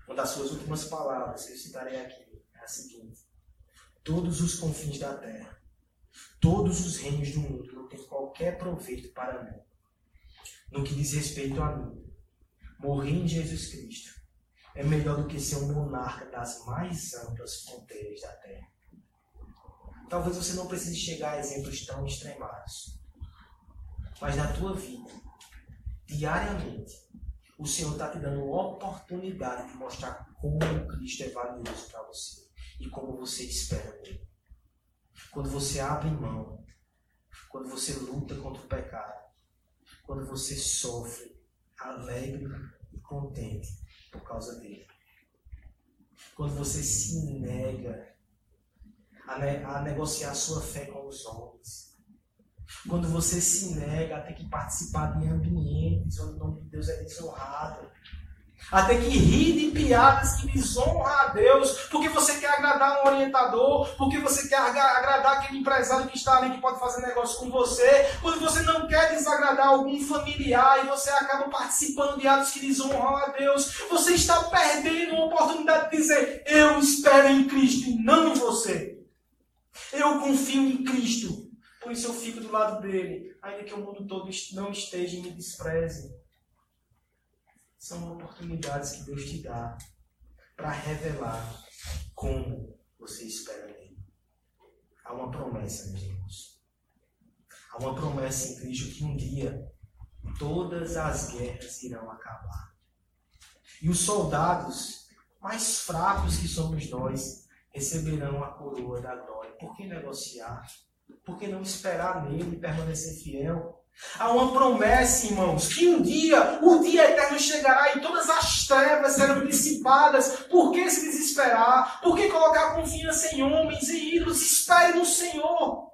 Uma das suas últimas palavras que eu citarei aqui é a seguinte: Todos os confins da terra, todos os reinos do mundo não têm qualquer proveito para mim. No que diz respeito a mim, morrer em Jesus Cristo é melhor do que ser um monarca das mais amplas fronteiras da terra. Talvez você não precise chegar a exemplos tão extremados, mas na tua vida, diariamente, o Senhor está te dando oportunidade de mostrar como Cristo é valioso para você e como você espera dele. Quando você abre mão, quando você luta contra o pecado, quando você sofre alegre e contente por causa dele. Quando você se nega a, ne a negociar sua fé com os homens quando você se nega a ter que participar de ambientes onde o nome de Deus é desonrado. A ter que rir de piadas que desonram a Deus, porque você quer agradar um orientador, porque você quer agradar aquele empresário que está ali que pode fazer negócio com você, quando você não quer desagradar algum familiar e você acaba participando de atos que desonram a Deus, você está perdendo a oportunidade de dizer: Eu espero em Cristo e não em você. Eu confio em Cristo por isso eu fico do lado dele, ainda que o mundo todo não esteja e me despreze. São oportunidades que Deus te dá para revelar como você espera nele. Há uma promessa, meus irmãos. Há uma promessa em Cristo que um dia todas as guerras irão acabar. E os soldados mais fracos que somos nós, receberão a coroa da glória. Por que negociar? Por que não esperar nele e permanecer fiel? Há uma promessa, irmãos, que um dia, o dia eterno chegará e todas as trevas serão dissipadas. Por que se desesperar? Por que colocar confiança em homens e ídolos? Espere no Senhor.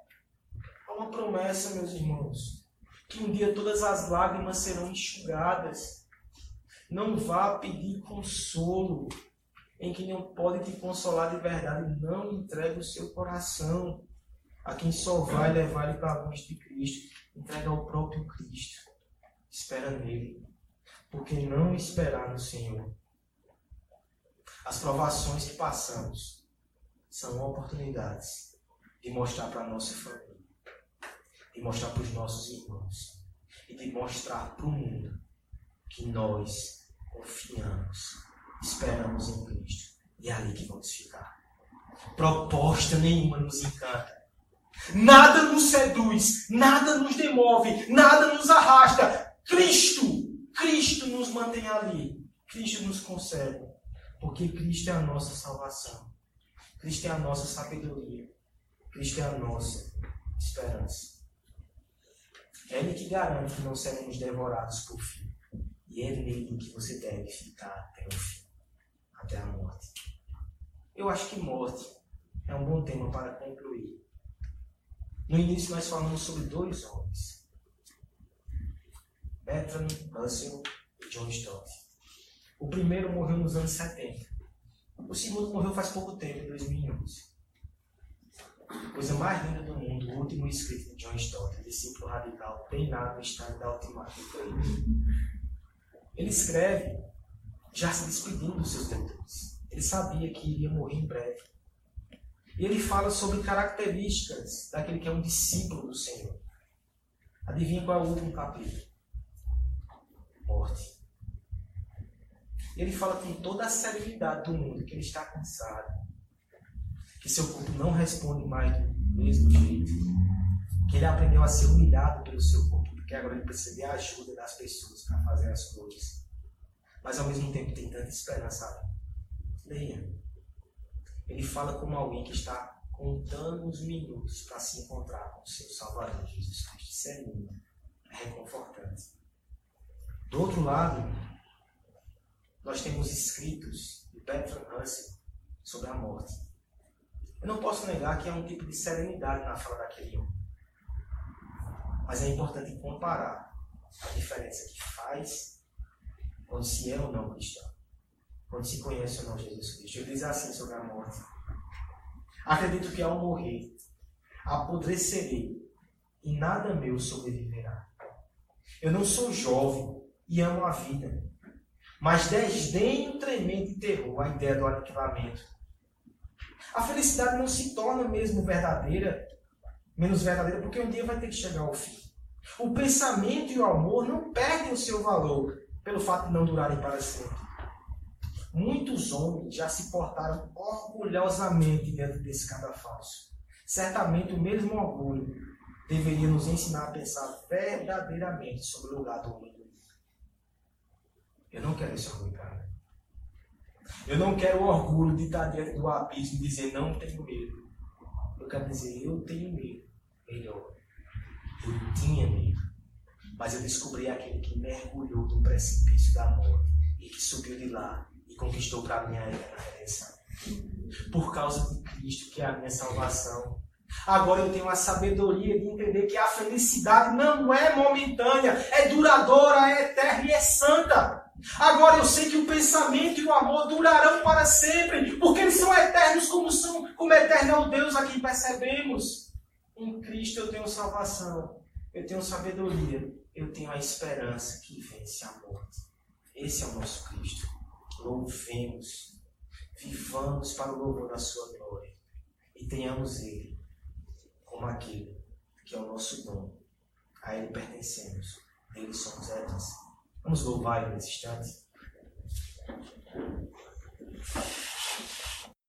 Há uma promessa, meus irmãos, que um dia todas as lágrimas serão enxugadas. Não vá pedir consolo em quem não pode te consolar de verdade. Não entregue o seu coração a quem só vai levar ele para longe de Cristo entrega ao próprio Cristo. Espera nele. Porque não esperar no Senhor. As provações que passamos são oportunidades de mostrar para a nossa família, de mostrar para os nossos irmãos e de mostrar para o mundo que nós confiamos, esperamos em Cristo e é ali que vamos ficar. Proposta nenhuma nos encanta Nada nos seduz, nada nos demove, nada nos arrasta. Cristo, Cristo nos mantém ali. Cristo nos conserva. Porque Cristo é a nossa salvação. Cristo é a nossa sabedoria. Cristo é a nossa esperança. É Ele que garante que não seremos devorados por fim. E é nele que você deve ficar até o fim até a morte. Eu acho que morte é um bom tema para concluir. No início nós falamos sobre dois homens. Bertrand Russell e John Stott. O primeiro morreu nos anos 70. O segundo morreu faz pouco tempo, em 2011. Coisa mais linda do mundo, o último escrito de John Stott, discípulo radical, treinado no estado da ultimata Ele escreve já se despedindo dos seus leitores. Ele sabia que iria morrer em breve. E ele fala sobre características daquele que é um discípulo do Senhor. Adivinha qual é o último capítulo? Morte. Ele fala com toda a serenidade do mundo que ele está cansado, que seu corpo não responde mais do mesmo jeito, que ele aprendeu a ser humilhado pelo seu corpo, porque agora ele precisa de ajuda das pessoas para fazer as coisas. Mas ao mesmo tempo tem tanta esperança. Leia. Ele fala como alguém que está contando os minutos para se encontrar com o seu Salvador Jesus Cristo. Isso é lindo, é reconfortante. Do outro lado, nós temos escritos de Bertrand Russell sobre a morte. Eu não posso negar que há um tipo de serenidade na fala daquele homem. Mas é importante comparar a diferença que faz quando se é ou não cristão quando se conhece ou não Jesus Cristo. Ele diz assim sobre a morte: Acredito que ao morrer, apodrecerei e nada meu sobreviverá. Eu não sou jovem e amo a vida, mas desdenho tremendo e terror a ideia do aniquilamento. A felicidade não se torna mesmo verdadeira, menos verdadeira, porque um dia vai ter que chegar ao fim. O pensamento e o amor não perdem o seu valor pelo fato de não durarem para sempre. Muitos homens já se portaram orgulhosamente dentro desse cadafalso. Certamente o mesmo orgulho deveria nos ensinar a pensar verdadeiramente sobre o lugar do homem. Eu não quero esse orgulho, cara. Eu não quero o orgulho de estar diante do abismo e dizer não tenho medo. Eu quero dizer eu tenho medo. Melhor. Eu tinha medo. Mas eu descobri aquele que mergulhou no precipício da morte e que subiu de lá conquistou para mim a redenção. Por causa de Cristo, que é a minha salvação. Agora eu tenho a sabedoria de entender que a felicidade não é momentânea, é duradoura, é eterna e é santa. Agora eu sei que o pensamento e o amor durarão para sempre, porque eles são eternos como são, como eterno é o Deus a quem percebemos. Em Cristo eu tenho salvação, eu tenho sabedoria, eu tenho a esperança que vence a morte. Esse é o nosso Cristo louvemos, vivamos para o louvor da sua glória e tenhamos Ele como aquele que é o nosso dom. A Ele pertencemos, Ele somos herança. Vamos louvar Ele nesse instante.